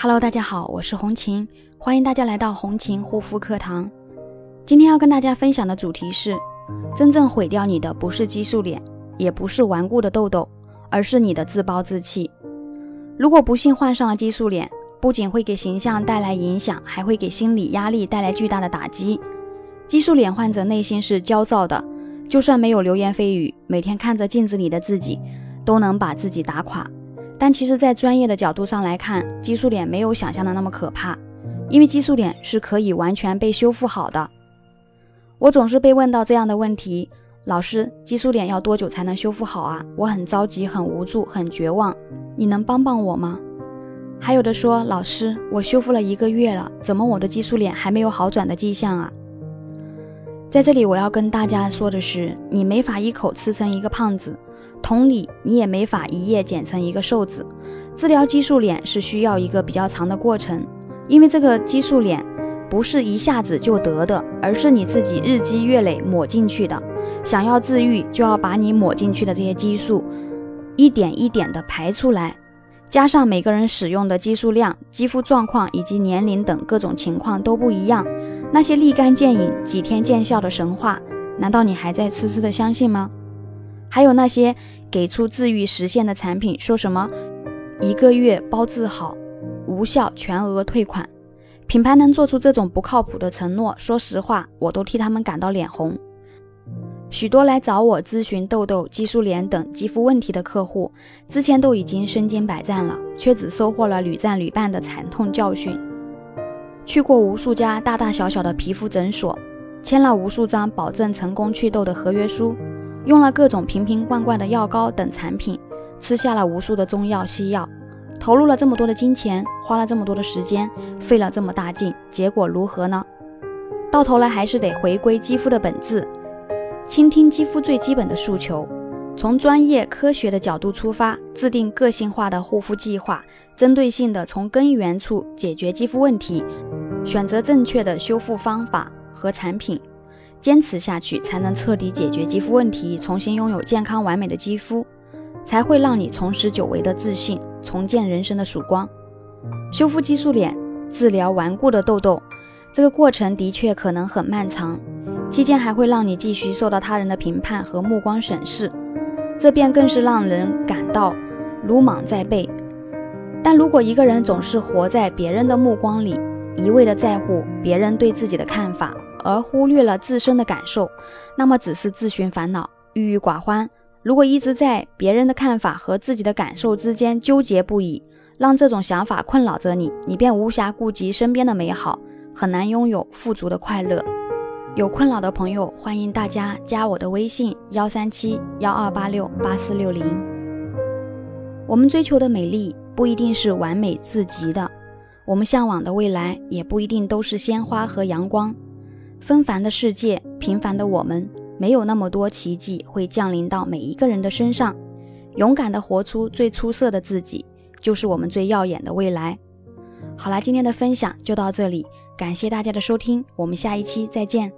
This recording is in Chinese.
Hello，大家好，我是红琴，欢迎大家来到红琴护肤课堂。今天要跟大家分享的主题是：真正毁掉你的不是激素脸，也不是顽固的痘痘，而是你的自暴自弃。如果不幸患上了激素脸，不仅会给形象带来影响，还会给心理压力带来巨大的打击。激素脸患者内心是焦躁的，就算没有流言蜚语，每天看着镜子里的自己，都能把自己打垮。但其实，在专业的角度上来看，激素脸没有想象的那么可怕，因为激素脸是可以完全被修复好的。我总是被问到这样的问题：老师，激素脸要多久才能修复好啊？我很着急，很无助，很绝望，你能帮帮我吗？还有的说，老师，我修复了一个月了，怎么我的激素脸还没有好转的迹象啊？在这里，我要跟大家说的是，你没法一口吃成一个胖子。同理，你也没法一夜减成一个瘦子。治疗激素脸是需要一个比较长的过程，因为这个激素脸不是一下子就得的，而是你自己日积月累抹进去的。想要治愈，就要把你抹进去的这些激素一点一点的排出来，加上每个人使用的激素量、肌肤状况以及年龄等各种情况都不一样。那些立竿见影、几天见效的神话，难道你还在痴痴的相信吗？还有那些给出治愈实现的产品，说什么一个月包治好，无效全额退款，品牌能做出这种不靠谱的承诺，说实话，我都替他们感到脸红。许多来找我咨询痘痘、激素脸等肌肤问题的客户，之前都已经身经百战了，却只收获了屡战屡败的惨痛教训。去过无数家大大小小的皮肤诊所，签了无数张保证成功祛痘的合约书。用了各种瓶瓶罐罐的药膏等产品，吃下了无数的中药西药，投入了这么多的金钱，花了这么多的时间，费了这么大劲，结果如何呢？到头来还是得回归肌肤的本质，倾听肌肤最基本的诉求，从专业科学的角度出发，制定个性化的护肤计划，针对性的从根源处解决肌肤问题，选择正确的修复方法和产品。坚持下去，才能彻底解决肌肤问题，重新拥有健康完美的肌肤，才会让你重拾久违的自信，重见人生的曙光。修复激素脸，治疗顽固的痘痘，这个过程的确可能很漫长，期间还会让你继续受到他人的评判和目光审视，这便更是让人感到鲁莽在背。但如果一个人总是活在别人的目光里，一味的在乎别人对自己的看法，而忽略了自身的感受，那么只是自寻烦恼、郁郁寡欢。如果一直在别人的看法和自己的感受之间纠结不已，让这种想法困扰着你，你便无暇顾及身边的美好，很难拥有富足的快乐。有困扰的朋友，欢迎大家加我的微信：幺三七幺二八六八四六零。我们追求的美丽不一定是完美至极的，我们向往的未来也不一定都是鲜花和阳光。纷繁的世界，平凡的我们，没有那么多奇迹会降临到每一个人的身上。勇敢的活出最出色的自己，就是我们最耀眼的未来。好啦，今天的分享就到这里，感谢大家的收听，我们下一期再见。